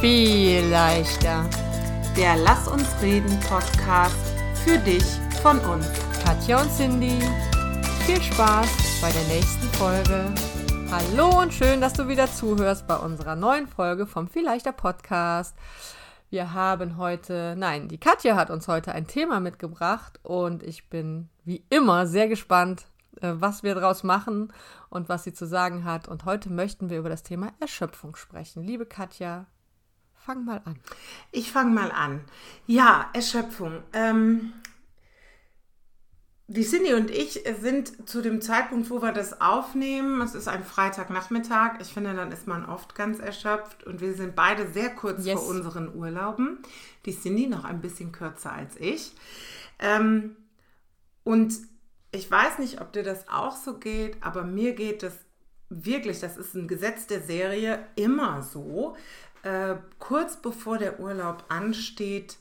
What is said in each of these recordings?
Viel leichter. Der Lass uns reden Podcast für dich von uns. Katja und Cindy. Viel Spaß bei der nächsten Folge. Hallo und schön, dass du wieder zuhörst bei unserer neuen Folge vom Viel leichter Podcast. Wir haben heute, nein, die Katja hat uns heute ein Thema mitgebracht und ich bin wie immer sehr gespannt, äh, was wir daraus machen und was sie zu sagen hat. Und heute möchten wir über das Thema Erschöpfung sprechen. Liebe Katja, fang mal an. Ich fange mal an. Ja, Erschöpfung. Ähm, die Cindy und ich sind zu dem Zeitpunkt, wo wir das aufnehmen, es ist ein Freitagnachmittag, ich finde, dann ist man oft ganz erschöpft und wir sind beide sehr kurz yes. vor unseren Urlauben. Die Cindy noch ein bisschen kürzer als ich. Ähm, und ich weiß nicht, ob dir das auch so geht, aber mir geht es wirklich, das ist ein Gesetz der Serie, immer so. Äh, kurz bevor der Urlaub ansteht,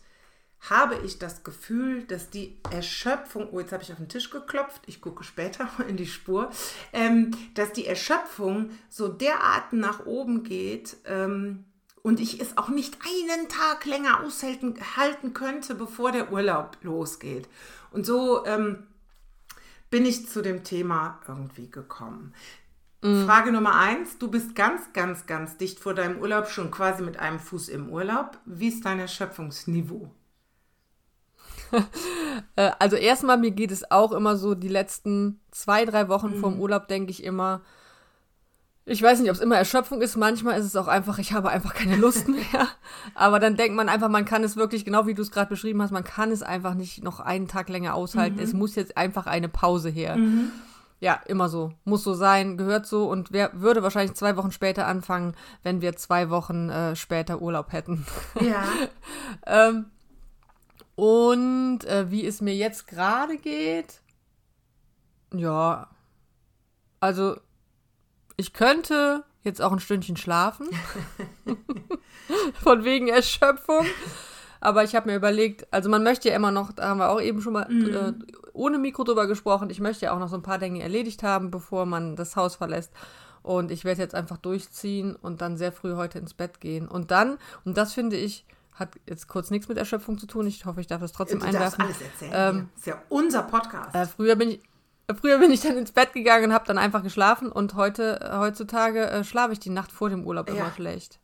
habe ich das Gefühl, dass die Erschöpfung, oh, jetzt habe ich auf den Tisch geklopft, ich gucke später in die Spur, ähm, dass die Erschöpfung so derart nach oben geht ähm, und ich es auch nicht einen Tag länger aushalten halten könnte, bevor der Urlaub losgeht. Und so ähm, bin ich zu dem Thema irgendwie gekommen. Mhm. Frage Nummer eins, du bist ganz, ganz, ganz dicht vor deinem Urlaub, schon quasi mit einem Fuß im Urlaub. Wie ist dein Erschöpfungsniveau? Äh, also erstmal, mir geht es auch immer so, die letzten zwei, drei Wochen mhm. vom Urlaub denke ich immer, ich weiß nicht, ob es immer Erschöpfung ist. Manchmal ist es auch einfach, ich habe einfach keine Lust mehr. Aber dann denkt man einfach, man kann es wirklich, genau wie du es gerade beschrieben hast, man kann es einfach nicht noch einen Tag länger aushalten. Mhm. Es muss jetzt einfach eine Pause her. Mhm. Ja, immer so. Muss so sein, gehört so. Und wer würde wahrscheinlich zwei Wochen später anfangen, wenn wir zwei Wochen äh, später Urlaub hätten. Ja. ähm, und äh, wie es mir jetzt gerade geht, ja, also ich könnte jetzt auch ein Stündchen schlafen. Von wegen Erschöpfung. Aber ich habe mir überlegt, also man möchte ja immer noch, da haben wir auch eben schon mal mhm. äh, ohne Mikro drüber gesprochen, ich möchte ja auch noch so ein paar Dinge erledigt haben, bevor man das Haus verlässt. Und ich werde jetzt einfach durchziehen und dann sehr früh heute ins Bett gehen. Und dann, und das finde ich, hat jetzt kurz nichts mit Erschöpfung zu tun. Ich hoffe, ich darf das trotzdem du einwerfen. alles erzählen. Ähm, ist ja unser Podcast. Äh, früher bin ich, Früher bin ich dann ins Bett gegangen und habe dann einfach geschlafen und heute, äh, heutzutage äh, schlafe ich die Nacht vor dem Urlaub immer ja. schlecht.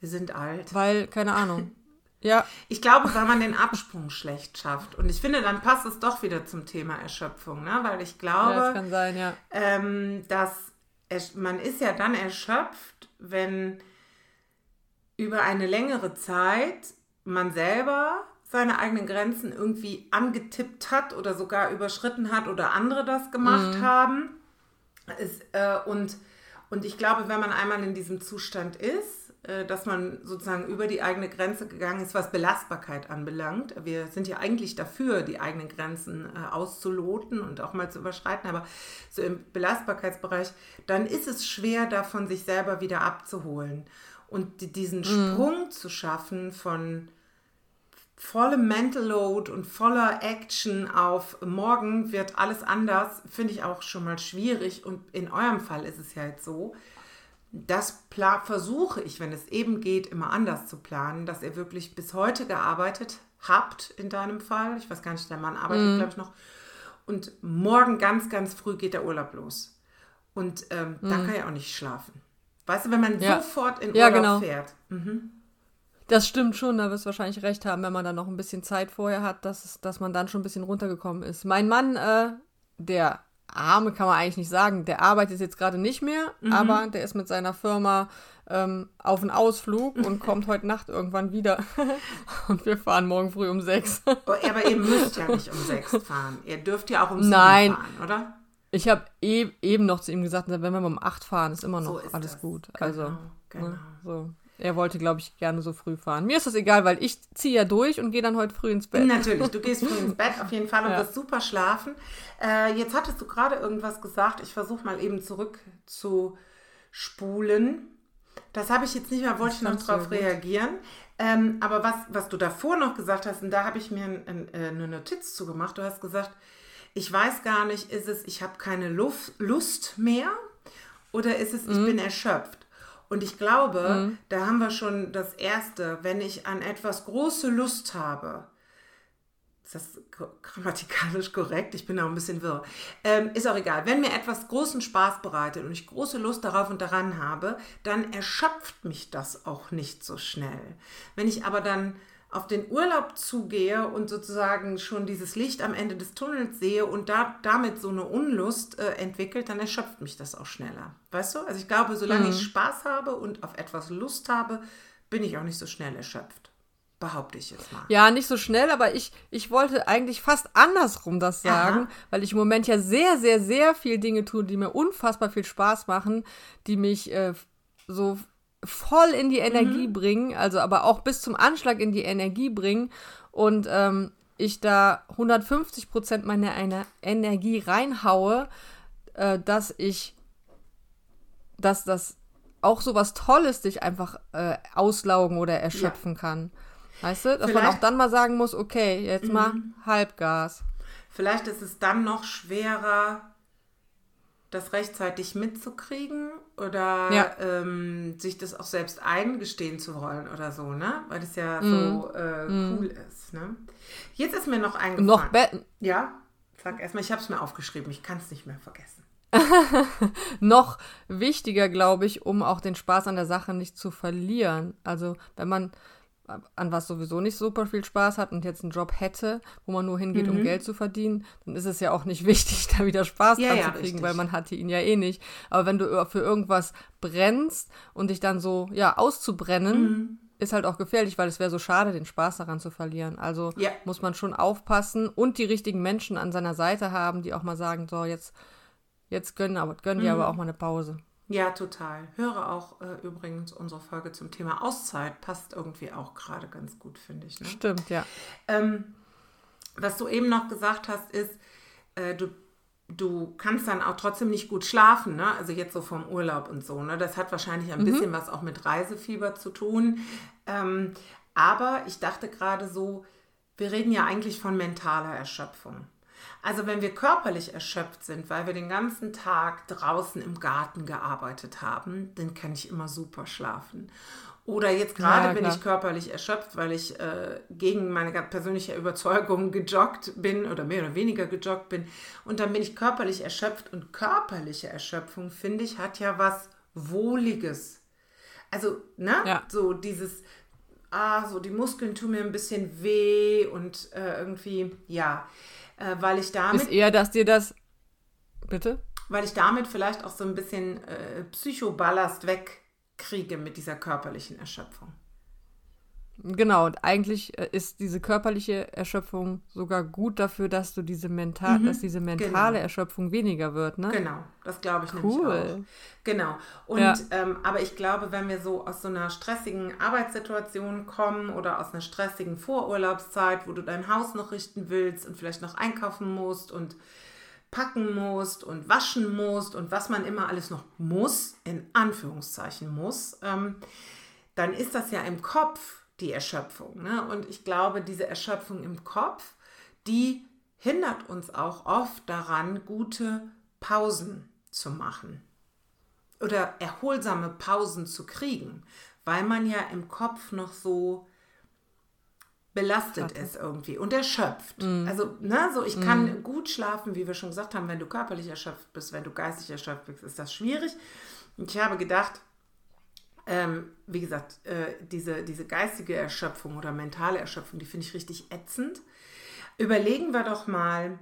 Wir sind alt. Weil, keine Ahnung. Ja. Ich glaube, weil man den Absprung schlecht schafft. Und ich finde, dann passt es doch wieder zum Thema Erschöpfung, ne? Weil ich glaube, ja, das sein, ja. ähm, dass es, man ist ja dann erschöpft, wenn über eine längere Zeit man selber seine eigenen Grenzen irgendwie angetippt hat oder sogar überschritten hat oder andere das gemacht mhm. haben. Es, äh, und, und ich glaube, wenn man einmal in diesem Zustand ist, dass man sozusagen über die eigene Grenze gegangen ist, was Belastbarkeit anbelangt. Wir sind ja eigentlich dafür, die eigenen Grenzen äh, auszuloten und auch mal zu überschreiten, aber so im Belastbarkeitsbereich, dann ist es schwer, davon sich selber wieder abzuholen. Und diesen mhm. Sprung zu schaffen von vollem Mental Load und voller Action auf morgen wird alles anders, finde ich auch schon mal schwierig. Und in eurem Fall ist es ja jetzt so, das versuche ich, wenn es eben geht, immer anders zu planen, dass ihr wirklich bis heute gearbeitet habt in deinem Fall. Ich weiß gar nicht, der Mann arbeitet, mhm. glaube ich, noch. Und morgen ganz, ganz früh geht der Urlaub los. Und ähm, mhm. dann kann ich auch nicht schlafen. Weißt du, wenn man ja. sofort in Urlaub ja, genau. fährt. Mhm. Das stimmt schon, da wirst du wahrscheinlich recht haben, wenn man dann noch ein bisschen Zeit vorher hat, dass, dass man dann schon ein bisschen runtergekommen ist. Mein Mann, äh, der Arme kann man eigentlich nicht sagen, der arbeitet jetzt gerade nicht mehr, mhm. aber der ist mit seiner Firma ähm, auf einen Ausflug und kommt heute Nacht irgendwann wieder. und wir fahren morgen früh um sechs. Oh, aber ihr müsst ja nicht um sechs fahren. Ihr dürft ja auch um sieben fahren, oder? Ich habe e eben noch zu ihm gesagt, wenn wir um acht fahren, ist immer noch so ist alles das. gut. Genau, also, ne, genau. Ne, so. Er wollte, glaube ich, gerne so früh fahren. Mir ist das egal, weil ich ziehe ja durch und gehe dann heute früh ins Bett. Natürlich, du gehst früh ins Bett auf jeden Fall und ja. wirst super schlafen. Äh, jetzt hattest du gerade irgendwas gesagt. Ich versuche mal eben zurück zu spulen. Das habe ich jetzt nicht mehr, wollte ich noch drauf reagieren. Ähm, aber was, was du davor noch gesagt hast, und da habe ich mir ein, ein, äh, eine Notiz zu gemacht. Du hast gesagt, ich weiß gar nicht, ist es, ich habe keine Luft, Lust mehr oder ist es, ich mhm. bin erschöpft? Und ich glaube, mhm. da haben wir schon das Erste, wenn ich an etwas große Lust habe, ist das grammatikalisch korrekt? Ich bin auch ein bisschen wirr. Ähm, ist auch egal. Wenn mir etwas großen Spaß bereitet und ich große Lust darauf und daran habe, dann erschöpft mich das auch nicht so schnell. Wenn ich aber dann auf den Urlaub zugehe und sozusagen schon dieses Licht am Ende des Tunnels sehe und da, damit so eine Unlust äh, entwickelt, dann erschöpft mich das auch schneller. Weißt du? Also ich glaube, solange mhm. ich Spaß habe und auf etwas Lust habe, bin ich auch nicht so schnell erschöpft. Behaupte ich jetzt mal. Ja, nicht so schnell, aber ich, ich wollte eigentlich fast andersrum das sagen, Aha. weil ich im Moment ja sehr, sehr, sehr viel Dinge tue, die mir unfassbar viel Spaß machen, die mich äh, so voll in die Energie mhm. bringen, also aber auch bis zum Anschlag in die Energie bringen und ähm, ich da 150 Prozent meiner eine Energie reinhaue, äh, dass ich, dass das auch so was Tolles dich einfach äh, auslaugen oder erschöpfen ja. kann. Weißt du, dass Vielleicht, man auch dann mal sagen muss, okay, jetzt mal mhm. Halbgas. Vielleicht ist es dann noch schwerer, das rechtzeitig mitzukriegen oder ja. ähm, sich das auch selbst eingestehen zu wollen oder so, ne? Weil das ja mm. so äh, mm. cool ist, ne? Jetzt ist mir noch eingefallen. Noch Ja, sag erstmal, ich habe es mir aufgeschrieben, ich kann es nicht mehr vergessen. noch wichtiger, glaube ich, um auch den Spaß an der Sache nicht zu verlieren. Also, wenn man an was sowieso nicht super viel Spaß hat und jetzt einen Job hätte, wo man nur hingeht, mhm. um Geld zu verdienen, dann ist es ja auch nicht wichtig, da wieder Spaß ja, dran ja, zu kriegen, richtig. weil man hatte ihn ja eh nicht. Aber wenn du für irgendwas brennst und dich dann so, ja, auszubrennen, mhm. ist halt auch gefährlich, weil es wäre so schade, den Spaß daran zu verlieren. Also ja. muss man schon aufpassen und die richtigen Menschen an seiner Seite haben, die auch mal sagen, so, jetzt, jetzt gönnen, aber, gönnen mhm. die aber auch mal eine Pause. Ja, total. Höre auch äh, übrigens unsere Folge zum Thema Auszeit. Passt irgendwie auch gerade ganz gut, finde ich. Ne? Stimmt, ja. Ähm, was du eben noch gesagt hast, ist, äh, du, du kannst dann auch trotzdem nicht gut schlafen, ne? Also jetzt so vom Urlaub und so, ne? Das hat wahrscheinlich ein mhm. bisschen was auch mit Reisefieber zu tun. Ähm, aber ich dachte gerade so, wir reden ja eigentlich von mentaler Erschöpfung. Also wenn wir körperlich erschöpft sind, weil wir den ganzen Tag draußen im Garten gearbeitet haben, dann kann ich immer super schlafen. Oder jetzt gerade ja, bin ich körperlich erschöpft, weil ich äh, gegen meine persönliche Überzeugung gejoggt bin oder mehr oder weniger gejoggt bin. Und dann bin ich körperlich erschöpft. Und körperliche Erschöpfung, finde ich, hat ja was Wohliges. Also, ne? Ja. So dieses, ah, so die Muskeln tun mir ein bisschen weh und äh, irgendwie, ja äh, weil ich damit. Ist eher, dass dir das. Bitte? Weil ich damit vielleicht auch so ein bisschen äh, Psychoballast wegkriege mit dieser körperlichen Erschöpfung. Genau, und eigentlich äh, ist diese körperliche Erschöpfung sogar gut dafür, dass du diese mental, mhm, dass diese mentale genau. Erschöpfung weniger wird, ne? Genau, das glaube ich cool. nämlich auch. Genau. Und ja. ähm, aber ich glaube, wenn wir so aus so einer stressigen Arbeitssituation kommen oder aus einer stressigen Vorurlaubszeit, wo du dein Haus noch richten willst und vielleicht noch einkaufen musst und packen musst und waschen musst und was man immer alles noch muss, in Anführungszeichen muss, ähm, dann ist das ja im Kopf die Erschöpfung. Ne? Und ich glaube, diese Erschöpfung im Kopf, die hindert uns auch oft daran, gute Pausen zu machen oder erholsame Pausen zu kriegen, weil man ja im Kopf noch so belastet ist irgendwie und erschöpft. Mm. Also, ne, so ich mm. kann mhm. gut schlafen, wie wir schon gesagt haben, wenn du körperlich erschöpft bist, wenn du geistig erschöpft bist, ist das schwierig. Und ich habe gedacht, ähm, wie gesagt, äh, diese, diese geistige Erschöpfung oder mentale Erschöpfung, die finde ich richtig ätzend. Überlegen wir doch mal,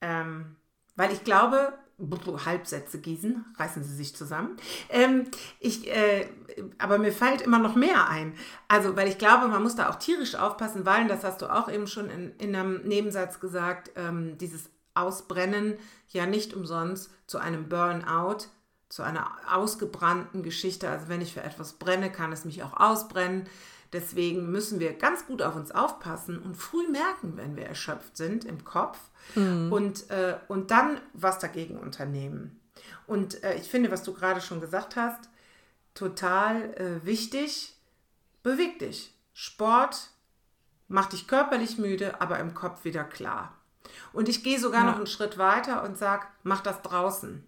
ähm, weil ich glaube, Halbsätze gießen, reißen Sie sich zusammen. Ähm, ich, äh, aber mir fällt immer noch mehr ein. Also, weil ich glaube, man muss da auch tierisch aufpassen, weil, das hast du auch eben schon in, in einem Nebensatz gesagt, ähm, dieses Ausbrennen ja nicht umsonst zu einem Burnout zu einer ausgebrannten Geschichte. Also wenn ich für etwas brenne, kann es mich auch ausbrennen. Deswegen müssen wir ganz gut auf uns aufpassen und früh merken, wenn wir erschöpft sind im Kopf mhm. und, äh, und dann was dagegen unternehmen. Und äh, ich finde, was du gerade schon gesagt hast, total äh, wichtig, beweg dich. Sport macht dich körperlich müde, aber im Kopf wieder klar. Und ich gehe sogar ja. noch einen Schritt weiter und sage, mach das draußen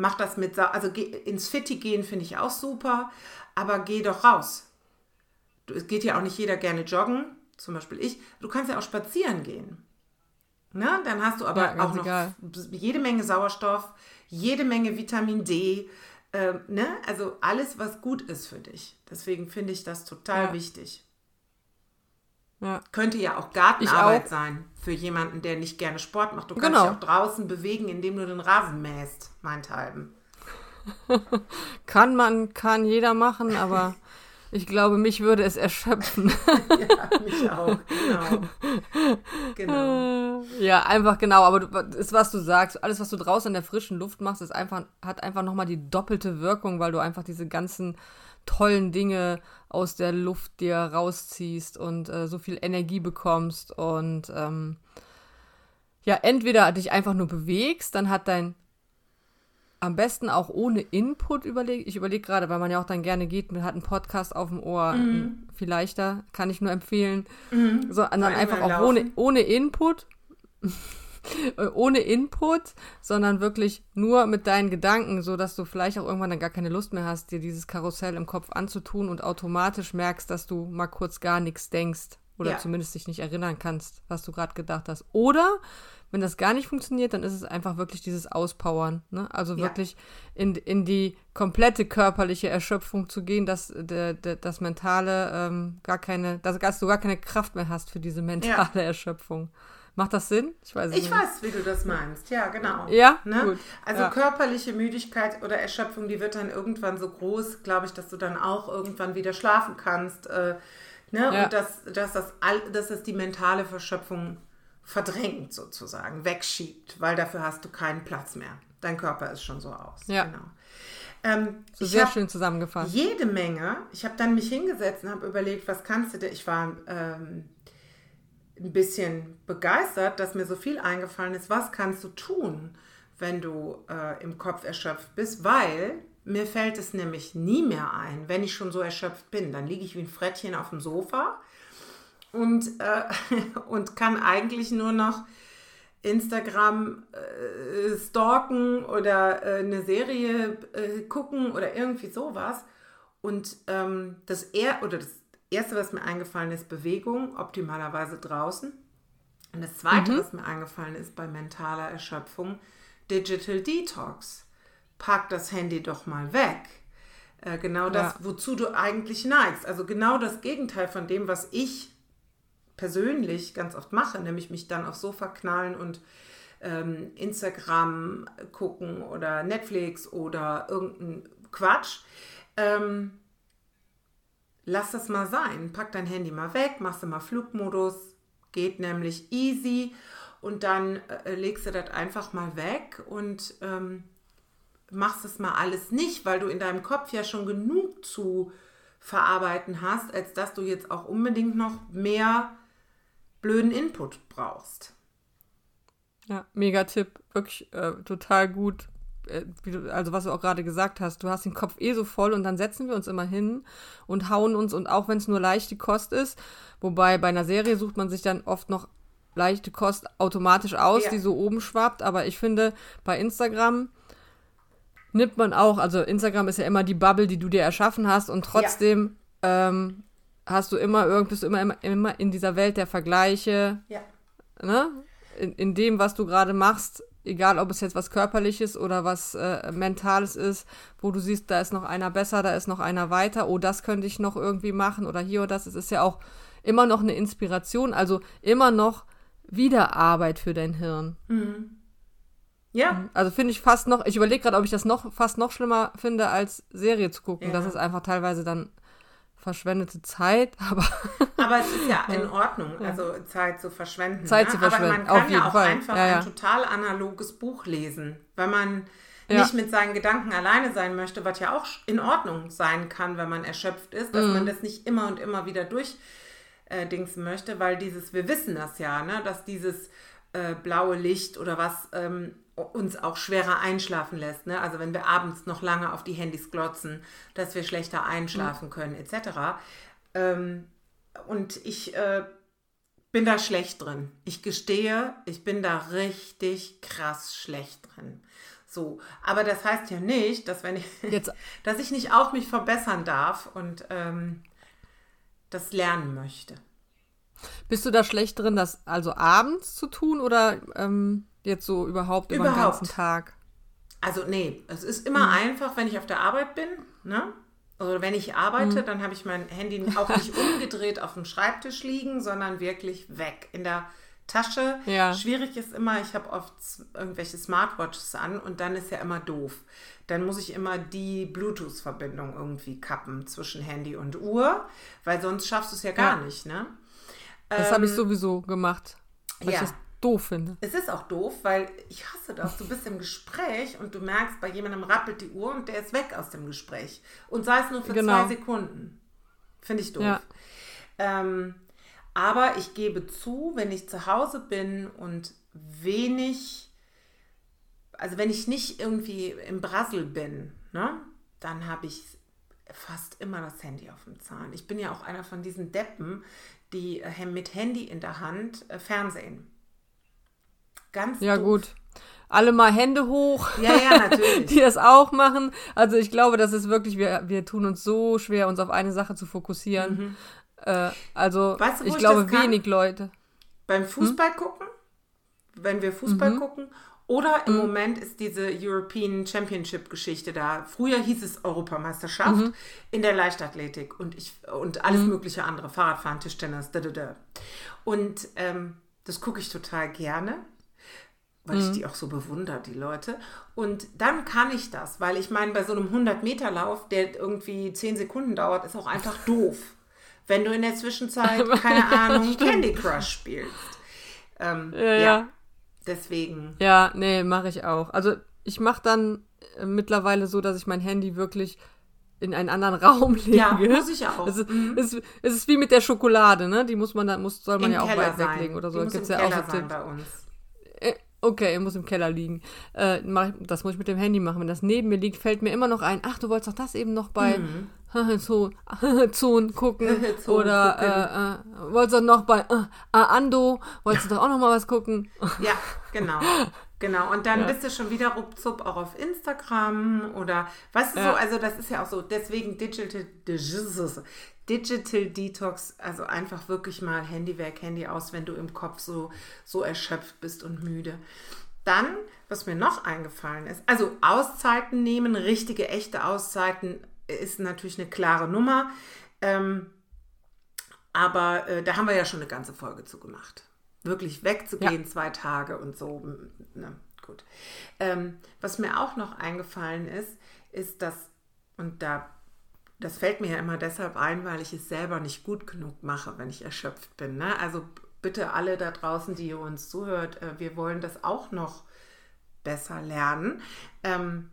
Mach das mit, also ins Fitti gehen finde ich auch super, aber geh doch raus. Es geht ja auch nicht jeder gerne joggen, zum Beispiel ich. Du kannst ja auch spazieren gehen. Ne? Dann hast du aber ja, auch noch egal. jede Menge Sauerstoff, jede Menge Vitamin D. Äh, ne? Also alles, was gut ist für dich. Deswegen finde ich das total ja. wichtig. Ja. Könnte ja auch Gartenarbeit auch. sein für jemanden, der nicht gerne Sport macht. Du kannst genau. dich auch draußen bewegen, indem du den Rasen mähst, meinthalben. kann man, kann jeder machen, aber ich glaube, mich würde es erschöpfen. ja, mich auch, genau. genau. Ja, einfach genau, aber du, ist, was du sagst. Alles, was du draußen in der frischen Luft machst, ist einfach, hat einfach nochmal die doppelte Wirkung, weil du einfach diese ganzen tollen Dinge aus der Luft dir rausziehst und äh, so viel Energie bekommst und ähm, ja, entweder dich einfach nur bewegst, dann hat dein am besten auch ohne Input überlegt. Ich überlege gerade, weil man ja auch dann gerne geht, man hat einen Podcast auf dem Ohr, mhm. viel leichter, kann ich nur empfehlen. Mhm. So, dann einfach auch ohne, ohne Input. Ohne Input, sondern wirklich nur mit deinen Gedanken, so dass du vielleicht auch irgendwann dann gar keine Lust mehr hast, dir dieses Karussell im Kopf anzutun und automatisch merkst, dass du mal kurz gar nichts denkst oder ja. zumindest dich nicht erinnern kannst, was du gerade gedacht hast. Oder wenn das gar nicht funktioniert, dann ist es einfach wirklich dieses Auspowern. Ne? Also ja. wirklich in, in die komplette körperliche Erschöpfung zu gehen, dass de, de, das Mentale ähm, gar keine, dass, dass, du gar keine Kraft mehr hast für diese mentale ja. Erschöpfung. Macht das Sinn? Ich weiß Ich nicht. weiß, wie du das meinst. Ja, genau. Ja, ne? Gut. Also ja. körperliche Müdigkeit oder Erschöpfung, die wird dann irgendwann so groß, glaube ich, dass du dann auch irgendwann wieder schlafen kannst. Äh, ne? Ja. Und dass, dass, das all, dass das die mentale Verschöpfung verdrängt sozusagen, wegschiebt, weil dafür hast du keinen Platz mehr. Dein Körper ist schon so aus. Ja. Genau. Ähm, so sehr schön zusammengefasst. Jede Menge. Ich habe dann mich hingesetzt und habe überlegt, was kannst du denn? Ich war ähm, ein bisschen begeistert, dass mir so viel eingefallen ist. Was kannst du tun, wenn du äh, im Kopf erschöpft bist? Weil mir fällt es nämlich nie mehr ein, wenn ich schon so erschöpft bin. Dann liege ich wie ein Frettchen auf dem Sofa und, äh, und kann eigentlich nur noch Instagram äh, stalken oder äh, eine Serie äh, gucken oder irgendwie sowas. Und ähm, das, er oder das Erste, was mir eingefallen ist, Bewegung, optimalerweise draußen. Und das Zweite, mhm. was mir eingefallen ist bei mentaler Erschöpfung, Digital Detox. Pack das Handy doch mal weg. Äh, genau das, ja. wozu du eigentlich neigst. Also genau das Gegenteil von dem, was ich persönlich ganz oft mache, nämlich mich dann aufs Sofa knallen und ähm, Instagram gucken oder Netflix oder irgendein Quatsch. Ähm, lass das mal sein. Pack dein Handy mal weg, machst du mal Flugmodus, geht nämlich easy und dann äh, legst du das einfach mal weg und ähm, machst es mal alles nicht, weil du in deinem Kopf ja schon genug zu verarbeiten hast, als dass du jetzt auch unbedingt noch mehr blöden Input brauchst. Ja, mega Tipp, wirklich äh, total gut also was du auch gerade gesagt hast, du hast den Kopf eh so voll und dann setzen wir uns immer hin und hauen uns und auch wenn es nur leichte Kost ist, wobei bei einer Serie sucht man sich dann oft noch leichte Kost automatisch aus, ja. die so oben schwappt, aber ich finde bei Instagram nimmt man auch, also Instagram ist ja immer die Bubble, die du dir erschaffen hast und trotzdem ja. ähm, hast du immer irgend bist du immer, immer, immer in dieser Welt der Vergleiche. Ja. Ne? In, in dem, was du gerade machst, egal ob es jetzt was Körperliches oder was äh, Mentales ist, wo du siehst, da ist noch einer besser, da ist noch einer weiter, oh, das könnte ich noch irgendwie machen oder hier oder das. Es ist ja auch immer noch eine Inspiration, also immer noch Wiederarbeit für dein Hirn. Mhm. Ja. Mhm. Also finde ich fast noch, ich überlege gerade, ob ich das noch fast noch schlimmer finde, als Serie zu gucken. Ja. Das ist einfach teilweise dann verschwendete Zeit, aber. aber es ist ja in Ordnung, also Zeit zu verschwenden. Zeit ne? zu verschwenden. Aber man kann ja auch Fall. einfach ja, ja. ein total analoges Buch lesen, wenn man nicht mit seinen Gedanken alleine sein möchte, was ja auch in Ordnung sein kann, wenn man erschöpft ist, dass mhm. man das nicht immer und immer wieder durchdingsen äh, möchte, weil dieses, wir wissen das ja, ne, dass dieses äh, blaue Licht oder was ähm, uns auch schwerer einschlafen lässt. Ne? Also wenn wir abends noch lange auf die Handys glotzen, dass wir schlechter einschlafen mhm. können, etc. Ähm, und ich äh, bin da schlecht drin. Ich gestehe, ich bin da richtig krass schlecht drin. So, aber das heißt ja nicht, dass wenn ich Jetzt, dass ich nicht auch mich verbessern darf und ähm, das lernen möchte. Bist du da schlecht drin, das also abends zu tun oder ähm, jetzt so überhaupt über den Überhaupt. ganzen Tag? Also nee, es ist immer einfach, wenn ich auf der Arbeit bin, ne? Oder wenn ich arbeite, dann habe ich mein Handy auch nicht umgedreht auf dem Schreibtisch liegen, sondern wirklich weg in der Tasche. Ja. Schwierig ist immer, ich habe oft irgendwelche Smartwatches an und dann ist ja immer doof. Dann muss ich immer die Bluetooth-Verbindung irgendwie kappen zwischen Handy und Uhr, weil sonst schaffst du es ja gar Ja. nicht, ne? Das habe ich sowieso gemacht, weil ja. ich das doof finde. Es ist auch doof, weil ich hasse das. Du bist im Gespräch und du merkst, bei jemandem rappelt die Uhr und der ist weg aus dem Gespräch. Und sei es nur für Genau. zwei Sekunden. Finde ich doof. Ja. Ähm, aber ich gebe zu, wenn ich zu Hause bin und wenig, also wenn ich nicht irgendwie im Brassel bin, ne, dann habe ich fast immer das Handy auf dem Zahn. Ich bin ja auch einer von diesen Deppen, die äh, mit Handy in der Hand äh, Fernsehen. Ganz Ja, doof. gut. Alle mal Hände hoch, Ja, ja, natürlich. die das auch machen. Also ich glaube, das ist wirklich, wir, wir tun uns so schwer, uns auf eine Sache zu fokussieren. Äh, also Mhm. Weißt du, ich ich glaube, wenig Leute. Beim Fußball gucken, wenn wir Fußball gucken, oder im Moment ist diese European Championship Geschichte da. Früher hieß es Europameisterschaft in der Leichtathletik und ich und alles mögliche andere, Fahrradfahren, Tischtennis, da, da, da. Und ähm, das gucke ich total gerne, weil ich die auch so bewundere, die Leute. Und dann kann ich das, weil ich meine, bei so einem 100-Meter-Lauf, der irgendwie 10 Sekunden dauert, ist auch einfach doof. Wenn du in der Zwischenzeit, keine Ahnung, Candy Crush spielst. Ähm, Ja, ja. Deswegen. Ja, nee, mache ich auch. Also ich mache dann äh, mittlerweile so, dass ich mein Handy wirklich in einen anderen Raum lege. Ja, muss ich auch. Es ist, es, ist, es ist wie mit der Schokolade, ne? Die muss man dann, muss, soll man Im ja auch Keller weit sein. weglegen oder so. Gibt's im ja auch so sein Tipps. bei uns. Äh, Okay, muss im Keller liegen. Äh, mach das muss ich mit dem Handy machen. Wenn das neben mir liegt, fällt mir immer noch ein, ach, du wolltest doch das eben noch bei Zon, Zon gucken. Zon oder Äh, äh, wolltest doch noch bei äh, Ando, wolltest du doch auch noch mal was gucken. Ja, genau. Genau. Und dann bist du schon wieder ruckzuck auch auf Instagram oder du Ja. so, also das ist ja auch so, deswegen Digital, Digital Detox, also einfach wirklich mal Handy weg, Handy aus, wenn du im Kopf so, so erschöpft bist und müde. Dann, was mir noch eingefallen ist, also Auszeiten nehmen, richtige, echte Auszeiten ist natürlich eine klare Nummer. Ähm, aber äh, da haben wir ja schon eine ganze Folge zu gemacht. Wirklich wegzugehen, zwei Tage und so. Ne, gut. Ähm, was mir auch noch eingefallen ist, ist, dass, und da, das fällt mir ja immer deshalb ein, weil ich es selber nicht gut genug mache, wenn ich erschöpft bin. Ne? Also bitte alle da draußen, die ihr uns zuhört, äh, wir wollen das auch noch besser lernen. Ähm,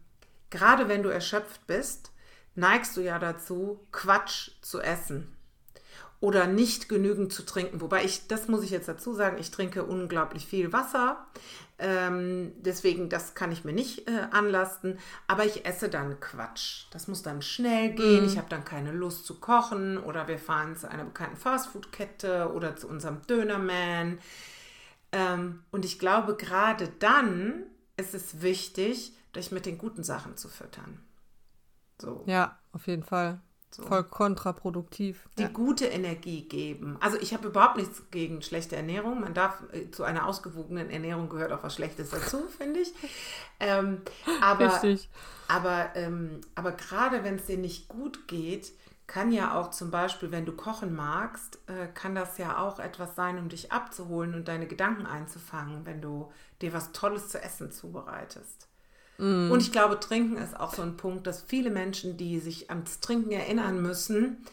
gerade wenn du erschöpft bist, neigst du ja dazu, Quatsch zu essen oder nicht genügend zu trinken. Wobei ich, das muss ich jetzt dazu sagen, ich trinke unglaublich viel Wasser. Ähm, deswegen, das kann ich mir nicht äh, anlasten. Aber ich esse dann Quatsch. Das muss dann schnell gehen. Ich habe dann keine Lust zu kochen. Oder wir fahren zu einer bekannten Fastfood-Kette oder zu unserem Dönerman. Ähm, und ich glaube, gerade dann ist es wichtig, dich mit den guten Sachen zu füttern. So. Ja, auf jeden Fall. Voll kontraproduktiv. die Ja. gute Energie geben. Also ich habe überhaupt nichts gegen schlechte Ernährung. Man darf äh, zu einer ausgewogenen Ernährung gehört auch was Schlechtes dazu, finde ich. Ähm, aber Richtig. aber, ähm, aber gerade wenn es dir nicht gut geht, kann ja auch zum Beispiel, wenn du kochen magst, äh, kann das ja auch etwas sein, um dich abzuholen und deine Gedanken einzufangen, wenn du dir was Tolles zu essen zubereitest. Und ich glaube, Trinken ist auch so ein Punkt, dass viele Menschen, die sich ans Trinken erinnern müssen,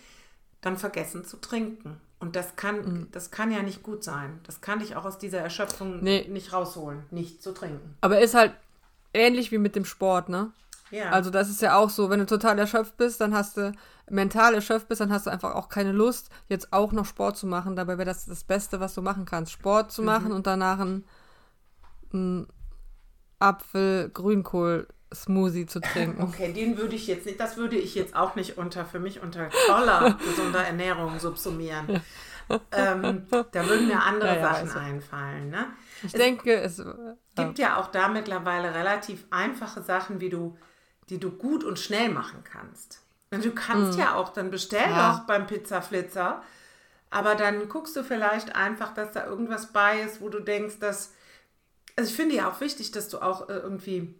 dann vergessen zu trinken. Und das kann, das kann ja nicht gut sein. Das kann dich auch aus dieser Erschöpfung Nee. nicht rausholen, nicht zu trinken. Aber ist halt ähnlich wie mit dem Sport, ne? Ja. Also das ist ja auch so, wenn du total erschöpft bist, dann hast du mental erschöpft bist, dann hast du einfach auch keine Lust, jetzt auch noch Sport zu machen. Dabei wäre das das Beste, was du machen kannst, Sport zu machen und danach ein, ein Apfel-Grünkohl-Smoothie zu trinken. Okay, den würde ich jetzt nicht, das würde ich jetzt auch nicht unter, für mich unter toller, gesunder Ernährung subsumieren. ähm, da würden mir andere ja, ja, Sachen also. einfallen. Ne? Ich es denke, es gibt ja auch da mittlerweile relativ einfache Sachen, wie du, die du gut und schnell machen kannst. Und du kannst mm. ja auch, dann bestell ja. doch beim Pizzaflitzer, aber dann guckst du vielleicht einfach, dass da irgendwas bei ist, wo du denkst, dass. Also ich finde ja auch wichtig, dass du auch äh, irgendwie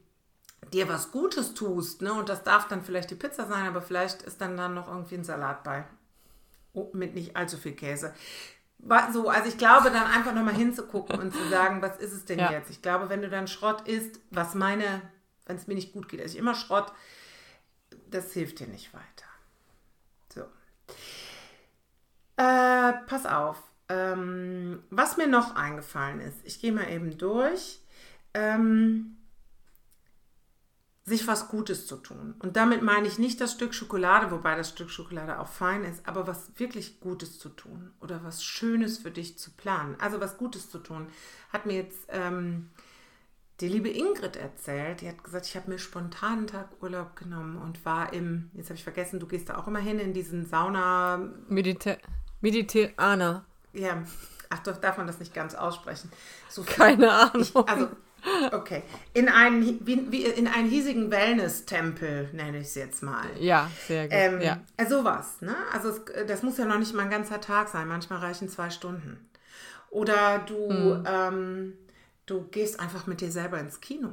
dir was Gutes tust, ne? Und das darf dann vielleicht die Pizza sein, aber vielleicht ist dann dann noch irgendwie ein Salat bei. Oh, mit nicht allzu viel Käse. So, also ich glaube, dann einfach nochmal hinzugucken und zu sagen, was ist es denn ja. jetzt? Ich glaube, wenn du dann Schrott isst, was meine, wenn es mir nicht gut geht, ich immer Schrott, das hilft dir nicht weiter. So. Äh, pass auf. Ähm, was mir noch eingefallen ist, ich gehe mal eben durch. Ähm, sich was Gutes zu tun. Und damit meine ich nicht das Stück Schokolade, wobei das Stück Schokolade auch fein ist, aber was wirklich Gutes zu tun oder was Schönes für dich zu planen. Also was Gutes zu tun. Hat mir jetzt ähm, die liebe Ingrid erzählt. Die hat gesagt, ich habe mir spontan einen Tag Urlaub genommen und war im, jetzt habe ich vergessen, du gehst da auch immer hin in diesen Sauna. Mediter Mediterraner. Ja, ach doch, darf man das nicht ganz aussprechen. So Keine Ahnung. Ich, also Okay. In einen, wie, wie in einen hiesigen Wellness-Tempel, nenne ich es jetzt mal. Ja, sehr gut. Ähm, ja. Äh, sowas, ne? Also es, das muss ja noch nicht mal ein ganzer Tag sein. Manchmal reichen zwei Stunden. Oder du, mhm. ähm, du gehst einfach mit dir selber ins Kino.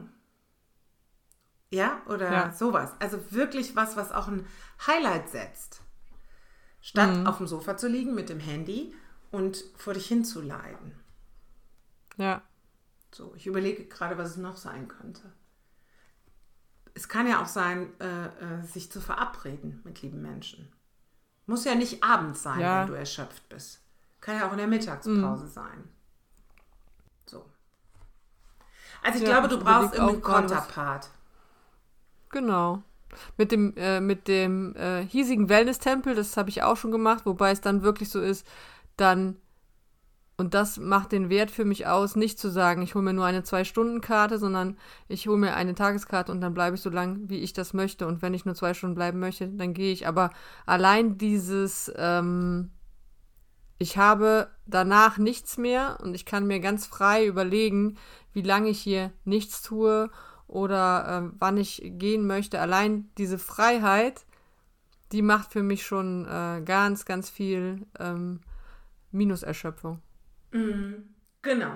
Ja, oder ja. sowas. Also wirklich was, was auch ein Highlight setzt. Statt mhm. auf dem Sofa zu liegen mit dem Handy und vor dich hinzuleiden. Ja. So, ich überlege gerade, was es noch sein könnte. Es kann ja auch sein, äh, äh, sich zu verabreden mit lieben Menschen. Muss ja nicht abends sein, ja. wenn du erschöpft bist. Kann ja auch in der Mittagspause mhm. sein. So. Also ich ja, glaube, du ich brauchst irgendeinen Konterpart. Genau. Mit dem, äh, mit dem äh, hiesigen Wellness-Tempel, das habe ich auch schon gemacht, wobei es dann wirklich so ist, dann und das macht den Wert für mich aus, nicht zu sagen, ich hole mir nur eine Zwei-Stunden-Karte, sondern ich hole mir eine Tageskarte und dann bleibe ich so lang, wie ich das möchte. Und wenn ich nur zwei Stunden bleiben möchte, dann gehe ich. Aber allein dieses, ähm, ich habe danach nichts mehr und ich kann mir ganz frei überlegen, wie lange ich hier nichts tue oder äh, wann ich gehen möchte. Allein diese Freiheit, die macht für mich schon äh, ganz, ganz viel ähm, Minuserschöpfung. Mhm. Genau.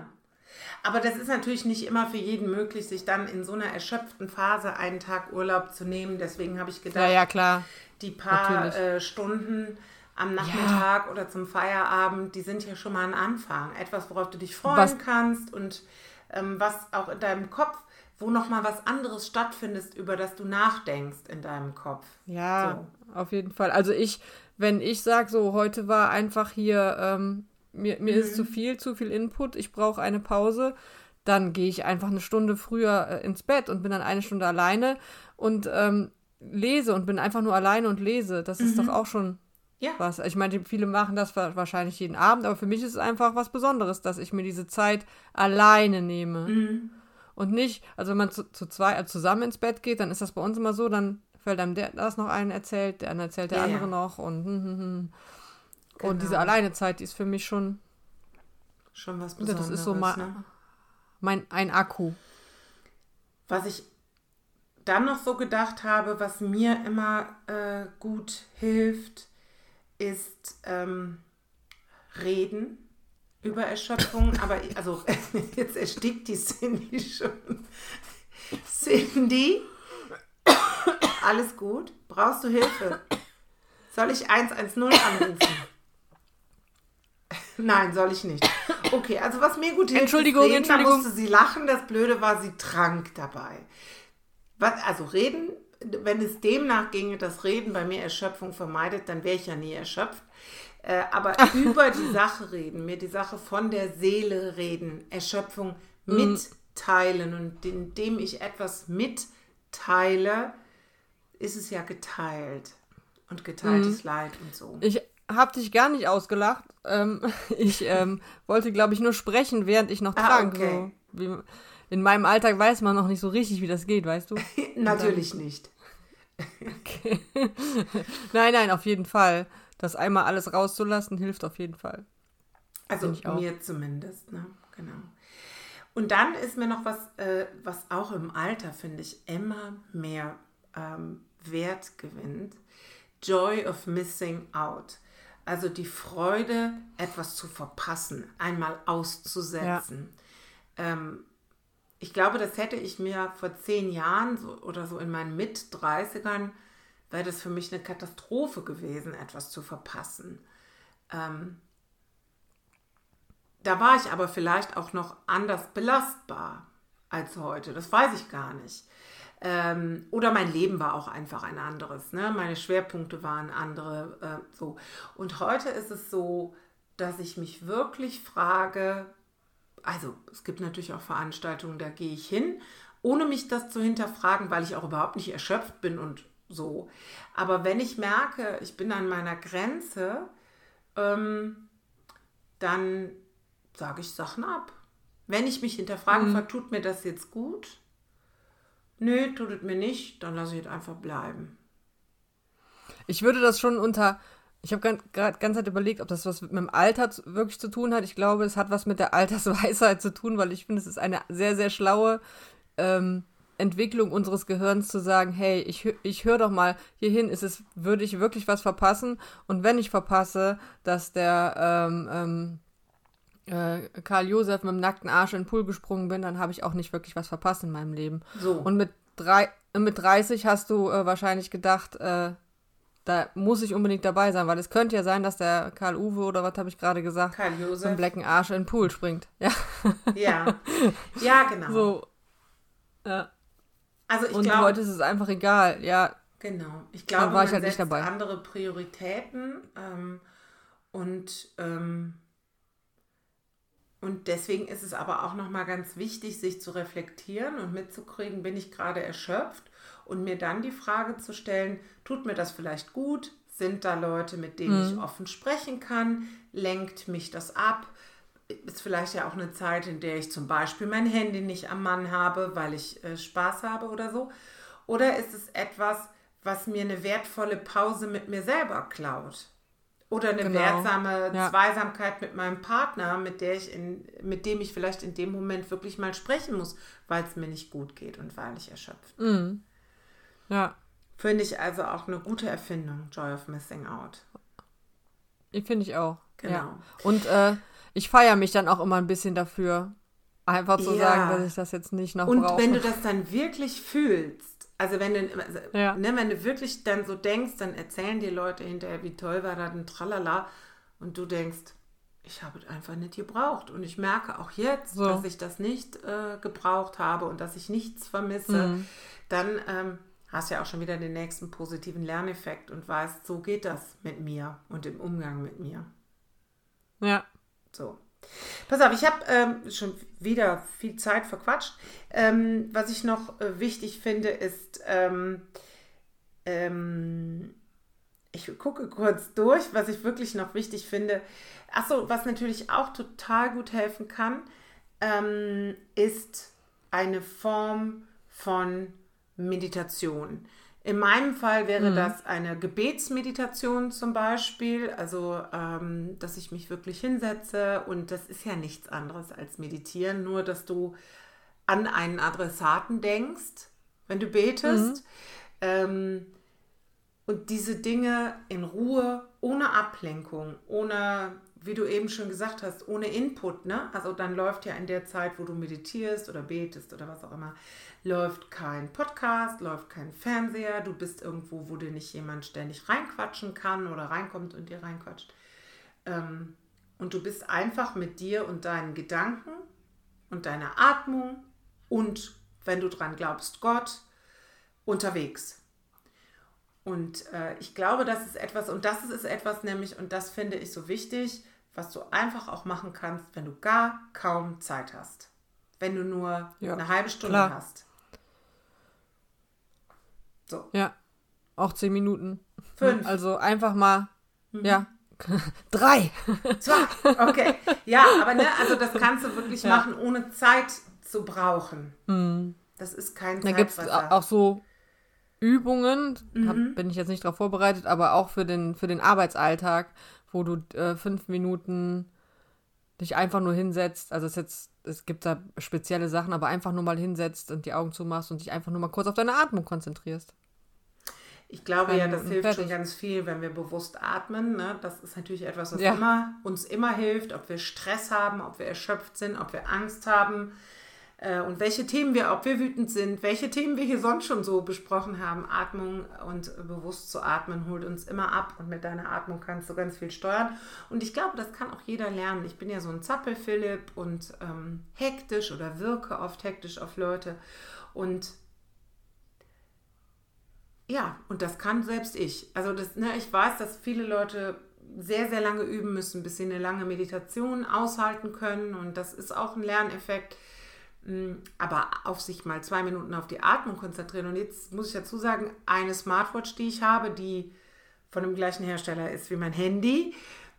Aber das ist natürlich nicht immer für jeden möglich, sich dann in so einer erschöpften Phase einen Tag Urlaub zu nehmen. Deswegen habe ich gedacht, ja, ja, klar. die paar äh, Stunden am Nachmittag ja. oder zum Feierabend, die sind ja schon mal ein Anfang. Etwas, worauf du dich freuen was? kannst und ähm, was auch in deinem Kopf, wo nochmal was anderes stattfindet, über das du nachdenkst in deinem Kopf. Ja, so. auf jeden Fall. Also ich, wenn ich sage, so heute war einfach hier ähm, mir, mir mhm. ist zu viel, zu viel Input, ich brauche eine Pause, dann gehe ich einfach eine Stunde früher äh, ins Bett und bin dann eine Stunde alleine und ähm, lese und bin einfach nur alleine und lese. Das mhm. ist doch mhm. auch schon ja. was. Ich meine, viele machen das wahrscheinlich jeden Abend, aber für mich ist es einfach was Besonderes, dass ich mir diese Zeit alleine nehme. Mhm. Und nicht, also wenn man zu, zu zwei also zusammen ins Bett geht, dann ist das bei uns immer so, dann fällt einem der das noch einen erzählt, der andere erzählt der ja, andere ja. noch und hm, hm, hm. Genau. Und diese genau. Alleinezeit, die ist für mich schon. Schon was Besonderes. Das ist so mein, ne? mein ein Akku. Was ich dann noch so gedacht habe, was mir immer äh, gut hilft, ist ähm, Reden über Erschöpfung. Aber also jetzt erstickt die Cindy schon. Cindy, alles gut? Brauchst du Hilfe? Soll ich 110 anrufen? Nein, soll ich nicht. Okay, also was mir gut hilft, Entschuldigung, reden, Entschuldigung. Da musste sie lachen. Das Blöde war, sie trank dabei. Was, also reden, wenn es demnach ginge, dass Reden bei mir Erschöpfung vermeidet, dann wäre ich ja nie erschöpft. Äh, aber über die Sache reden, mir die Sache von der Seele reden, Erschöpfung mhm. mitteilen und indem ich etwas mitteile, ist es ja geteilt. Und geteiltes mhm. Leid und so. Ich hab dich gar nicht ausgelacht. Ähm, ich ähm, wollte, glaube ich, nur sprechen, während ich noch ah, trank. Okay. So, wie, in meinem Alltag weiß man noch nicht so richtig, wie das geht, weißt du? Natürlich dann, nicht. okay. nein, nein, auf jeden Fall. Das einmal alles rauszulassen, hilft auf jeden Fall. Also mir zumindest, ne? Genau. Und dann ist mir noch was, äh, was auch im Alter, finde ich, immer mehr ähm, Wert gewinnt. Joy of Missing Out. Also die Freude, etwas zu verpassen, einmal auszusetzen. Ja. Ähm, ich glaube, das hätte ich mir vor zehn Jahren so, oder so in meinen Mit-30ern, wäre das für mich eine Katastrophe gewesen, etwas zu verpassen. Ähm, da war ich aber vielleicht auch noch anders belastbar als heute. Das weiß ich gar nicht. Ähm, oder mein Leben war auch einfach ein anderes. Ne? Meine Schwerpunkte waren andere. Äh, so. Und heute ist es so, dass ich mich wirklich frage, also es gibt natürlich auch Veranstaltungen, da gehe ich hin, ohne mich das zu hinterfragen, weil ich auch überhaupt nicht erschöpft bin und so. Aber wenn ich merke, ich bin an meiner Grenze, ähm, dann sage ich Sachen ab. Wenn ich mich hinterfrage, mhm. tut mir das jetzt gut? Nö, tut es mir nicht, dann lasse ich es einfach bleiben. Ich würde das schon unter. Ich habe gerade ganz Zeit überlegt, ob das was mit dem Alter wirklich zu tun hat. Ich glaube, es hat was mit der Altersweisheit zu tun, weil ich finde, es ist eine sehr, sehr schlaue ähm, Entwicklung unseres Gehirns zu sagen, hey, ich, ich höre doch mal hierhin, ist es, würde ich wirklich was verpassen? Und wenn ich verpasse, dass der ähm, ähm, äh, Karl Josef mit dem nackten Arsch in den Pool gesprungen bin, dann habe ich auch nicht wirklich was verpasst in meinem Leben. So. Und mit, drei, mit 30 hast du äh, wahrscheinlich gedacht, äh, da muss ich unbedingt dabei sein, weil es könnte ja sein, dass der Karl Uwe oder was habe ich gerade gesagt, Karl Josef. mit dem blacken Arsch in den Pool springt. Ja. Ja, ja genau. So. Ja. Also ich Und glaub, heute ist es einfach egal, ja. Genau. Ich glaube, man ich halt setzt andere Prioritäten ähm, und ähm, und deswegen ist es aber auch nochmal ganz wichtig, sich zu reflektieren und mitzukriegen, bin ich gerade erschöpft und mir dann die Frage zu stellen, tut mir das vielleicht gut? Sind da Leute, mit denen mhm. ich offen sprechen kann? Lenkt mich das ab? Ist vielleicht ja auch eine Zeit, in der ich zum Beispiel mein Handy nicht am Mann habe, weil ich äh, Spaß habe oder so? Oder ist es etwas, was mir eine wertvolle Pause mit mir selber klaut? Oder eine genau. wertsame ja. Zweisamkeit mit meinem Partner, mit, der ich in, mit dem ich vielleicht in dem Moment wirklich mal sprechen muss, weil es mir nicht gut geht und weil ich erschöpft bin. Mhm. Ja. Finde ich also auch eine gute Erfindung, Joy of Missing Out. Finde ich auch. Genau. Ja. Und äh, ich feiere mich dann auch immer ein bisschen dafür, einfach zu ja. sagen, dass ich das jetzt nicht noch Und brauche. wenn du das dann wirklich fühlst, also wenn du, also, ja. ne, wenn du wirklich dann so denkst, dann erzählen die Leute hinterher, wie toll war das ein Tralala. Und du denkst, ich habe es einfach nicht gebraucht. Und ich merke auch jetzt, so. dass ich das nicht äh, gebraucht habe und dass ich nichts vermisse. Mhm. Dann ähm, hast du ja auch schon wieder den nächsten positiven Lerneffekt und weißt, so geht das mit mir und im Umgang mit mir. Ja. So. Pass auf, ich habe ähm, schon wieder viel Zeit verquatscht. Ähm, was ich noch äh, wichtig finde, ist, ähm, ähm ich gucke kurz durch, was ich wirklich noch wichtig finde. Achso, was natürlich auch total gut helfen kann, ähm, ist eine Form von Meditation. In meinem Fall wäre mhm. das eine Gebetsmeditation zum Beispiel, also ähm, dass ich mich wirklich hinsetze und das ist ja nichts anderes als meditieren, nur dass du an einen Adressaten denkst, wenn du betest. Mhm. Ähm, und diese Dinge in Ruhe, ohne Ablenkung, ohne, wie du eben schon gesagt hast, ohne Input, ne? Also dann läuft ja in der Zeit, wo du meditierst oder betest oder was auch immer, läuft kein Podcast, läuft kein Fernseher, du bist irgendwo, wo dir nicht jemand ständig reinquatschen kann oder reinkommt und dir reinquatscht. Ähm, und du bist einfach mit dir und deinen Gedanken und deiner Atmung und, wenn du dran glaubst, Gott unterwegs. Und äh, ich glaube, das ist etwas, und das ist etwas nämlich, und das finde ich so wichtig, was du einfach auch machen kannst, wenn du gar kaum Zeit hast. Wenn du nur ja, eine halbe Stunde klar. hast. So. Ja. Auch zehn Minuten. Fünf. Also einfach mal, mhm. ja. Drei. Zwei. Okay. Ja, aber ne, also das kannst du wirklich ja. machen, ohne Zeit zu brauchen. Mhm. Das ist kein Da gibt es auch so Übungen, mhm. hab, bin ich jetzt nicht darauf vorbereitet, aber auch für den, für den Arbeitsalltag, wo du äh, fünf Minuten dich einfach nur hinsetzt, also es jetzt, es gibt da spezielle Sachen, aber einfach nur mal hinsetzt und die Augen zumachst und dich einfach nur mal kurz auf deine Atmung konzentrierst. Ich glaube ja, das hilft fertig. schon ganz viel, wenn wir bewusst atmen. Ne? Das ist natürlich etwas, was ja. immer, uns immer hilft, ob wir Stress haben, ob wir erschöpft sind, ob wir Angst haben äh, und welche Themen wir, ob wir wütend sind, welche Themen wir hier sonst schon so besprochen haben. Atmung und bewusst zu atmen holt uns immer ab und mit deiner Atmung kannst du ganz viel steuern. Und ich glaube, das kann auch jeder lernen. Ich bin ja so ein Zappel-Philipp und ähm, hektisch oder wirke oft hektisch auf Leute. Und ja, und das kann selbst ich. Also das, ne, ich weiß, dass viele Leute sehr, sehr lange üben müssen, bis sie eine lange Meditation aushalten können. Und das ist auch ein Lerneffekt. Mm, aber auf sich mal zwei Minuten auf die Atmung konzentrieren. Und jetzt muss ich dazu sagen, eine Smartwatch, die ich habe, die von dem gleichen Hersteller ist wie mein Handy,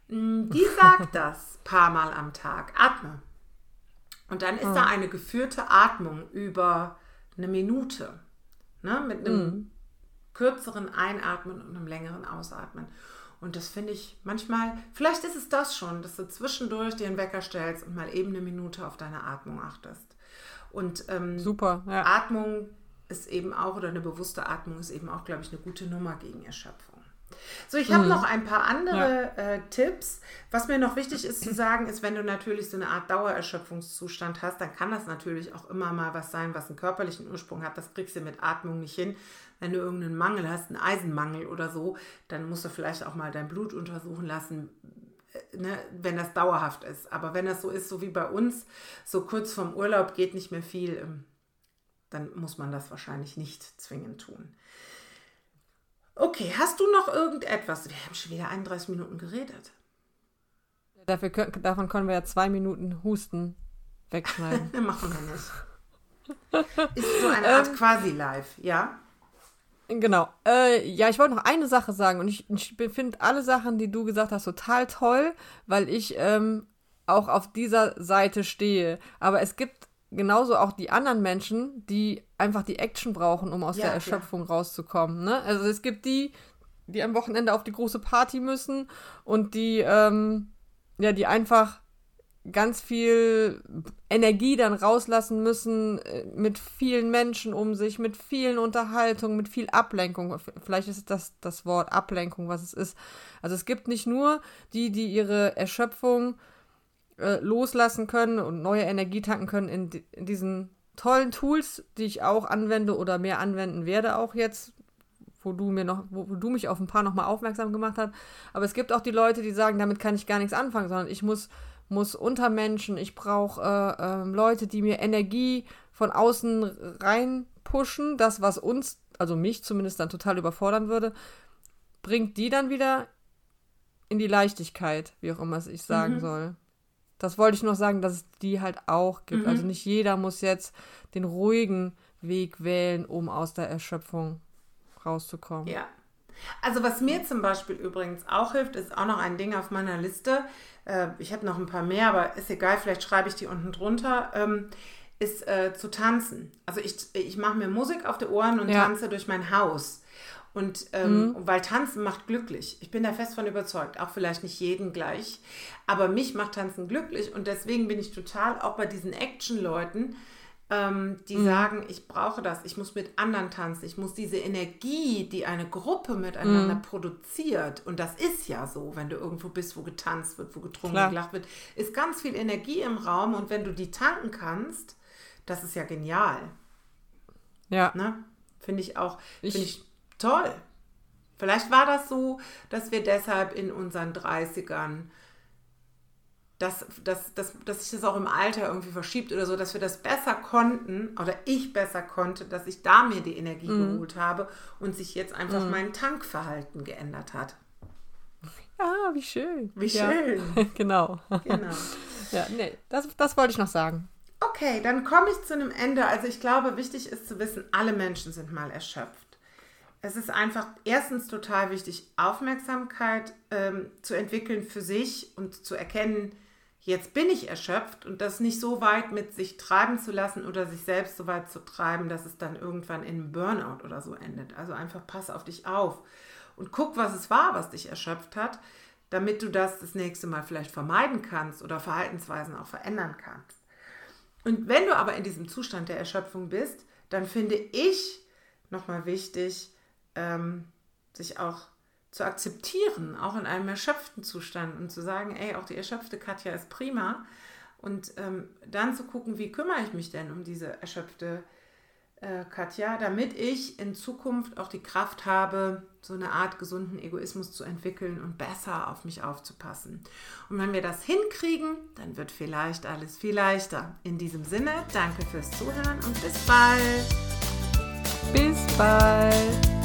mm, die sagt das paar Mal am Tag. Atme. Und dann ist oh. da eine geführte Atmung über eine Minute. Ne? Mit einem mm. kürzeren Einatmen und einem längeren Ausatmen. Und das finde ich manchmal, vielleicht ist es das schon, dass du zwischendurch dir einen Wecker stellst und mal eben eine Minute auf deine Atmung achtest. Und ähm, Super, ja. Atmung ist eben auch, oder eine bewusste Atmung ist eben auch, glaube ich, eine gute Nummer gegen Erschöpfung. So, ich habe mhm. noch ein paar andere ja. äh, Tipps. Was mir noch wichtig ist zu sagen, ist, wenn du natürlich so eine Art Dauererschöpfungszustand hast, dann kann das natürlich auch immer mal was sein, was einen körperlichen Ursprung hat. Das kriegst du mit Atmung nicht hin. Wenn du irgendeinen Mangel hast, einen Eisenmangel oder so, dann musst du vielleicht auch mal dein Blut untersuchen lassen, ne, wenn das dauerhaft ist. Aber wenn das so ist, so wie bei uns, so kurz vorm Urlaub geht nicht mehr viel, ähm, dann muss man das wahrscheinlich nicht zwingend tun. Okay, hast du noch irgendetwas? Wir haben schon wieder 31 Minuten geredet. Dafür, davon können wir ja zwei Minuten Husten wegschneiden. Machen wir nicht. Ist so eine Art ähm, quasi live, ja? Genau. Äh, ja, ich wollte noch eine Sache sagen und ich, ich finde alle Sachen, die du gesagt hast, total toll, weil ich ähm, auch auf dieser Seite stehe. Aber es gibt genauso auch die anderen Menschen, die einfach die Action brauchen, um aus ja, der Erschöpfung klar. rauszukommen. Ne? Also es gibt die, die am Wochenende auf die große Party müssen und die, ähm, ja, die einfach ganz viel Energie dann rauslassen müssen äh, mit vielen Menschen um sich, mit vielen Unterhaltungen, mit viel Ablenkung. Vielleicht ist das das Wort Ablenkung, was es ist. Also es gibt nicht nur die, die ihre Erschöpfung äh, loslassen können und neue Energie tanken können in, in diesen tollen Tools, die ich auch anwende oder mehr anwenden werde auch jetzt, wo du mir noch, wo, wo du mich auf ein paar nochmal aufmerksam gemacht hast. Aber es gibt auch die Leute, die sagen, damit kann ich gar nichts anfangen, sondern ich muss muss unter Menschen, ich brauche äh, äh, Leute, die mir Energie von außen rein pushen, das, was uns, also mich zumindest dann total überfordern würde, bringt die dann wieder in die Leichtigkeit, wie auch immer ich sagen mhm. soll. Das wollte ich noch sagen, dass es die halt auch gibt. Mhm. Also nicht jeder muss jetzt den ruhigen Weg wählen, um aus der Erschöpfung rauszukommen. Ja. Also was mir zum Beispiel übrigens auch hilft, ist auch noch ein Ding auf meiner Liste. Äh, ich habe noch ein paar mehr, aber ist egal, vielleicht schreibe ich die unten drunter. Ähm, ist äh, zu tanzen. Also ich, ich mache mir Musik auf die Ohren und ja. tanze durch mein Haus. Und ähm, mhm. weil Tanzen macht glücklich. Ich bin da fest von überzeugt. Auch vielleicht nicht jeden gleich. Aber mich macht Tanzen glücklich. Und deswegen bin ich total auch bei diesen Action-Leuten, ähm, die mhm. sagen, ich brauche das, ich muss mit anderen tanzen, ich muss diese Energie, die eine Gruppe miteinander mhm. produziert, und das ist ja so, wenn du irgendwo bist, wo getanzt wird, wo getrunken, Klar. gelacht wird, ist ganz viel Energie im Raum und wenn du die tanken kannst, das ist ja genial. Ja. Ne? Finde ich auch, finde ich toll. Vielleicht war das so, dass wir deshalb in unseren 30ern dass, dass, dass, dass sich das auch im Alter irgendwie verschiebt oder so, dass wir das besser konnten oder ich besser konnte, dass ich da mir die Energie mm. geholt habe und sich jetzt einfach mm. mein Tankverhalten geändert hat. Ah, wie schön. Wie ja. schön. genau. Genau. ja, nee, das, das wollte ich noch sagen. Okay, dann komme ich zu einem Ende. Also ich glaube, wichtig ist zu wissen, alle Menschen sind mal erschöpft. Es ist einfach erstens total wichtig, Aufmerksamkeit ähm, zu entwickeln für sich und zu erkennen, jetzt bin ich erschöpft und das nicht so weit mit sich treiben zu lassen oder sich selbst so weit zu treiben, dass es dann irgendwann in Burnout oder so endet. Also einfach pass auf dich auf und guck, was es war, was dich erschöpft hat. damit du das das nächste Mal vielleicht vermeiden kannst oder Verhaltensweisen auch verändern kannst. Und wenn du aber in diesem Zustand der Erschöpfung bist, dann finde ich nochmal wichtig, ähm, sich auch zu akzeptieren, auch in einem erschöpften Zustand und zu sagen, ey, auch die erschöpfte Katja ist prima. Und ähm, dann zu gucken, wie kümmere ich mich denn um diese erschöpfte äh, Katja, damit ich in Zukunft auch die Kraft habe, so eine Art gesunden Egoismus zu entwickeln und besser auf mich aufzupassen. Und wenn wir das hinkriegen, dann wird vielleicht alles viel leichter. In diesem Sinne, danke fürs Zuhören und bis bald. Bis bald.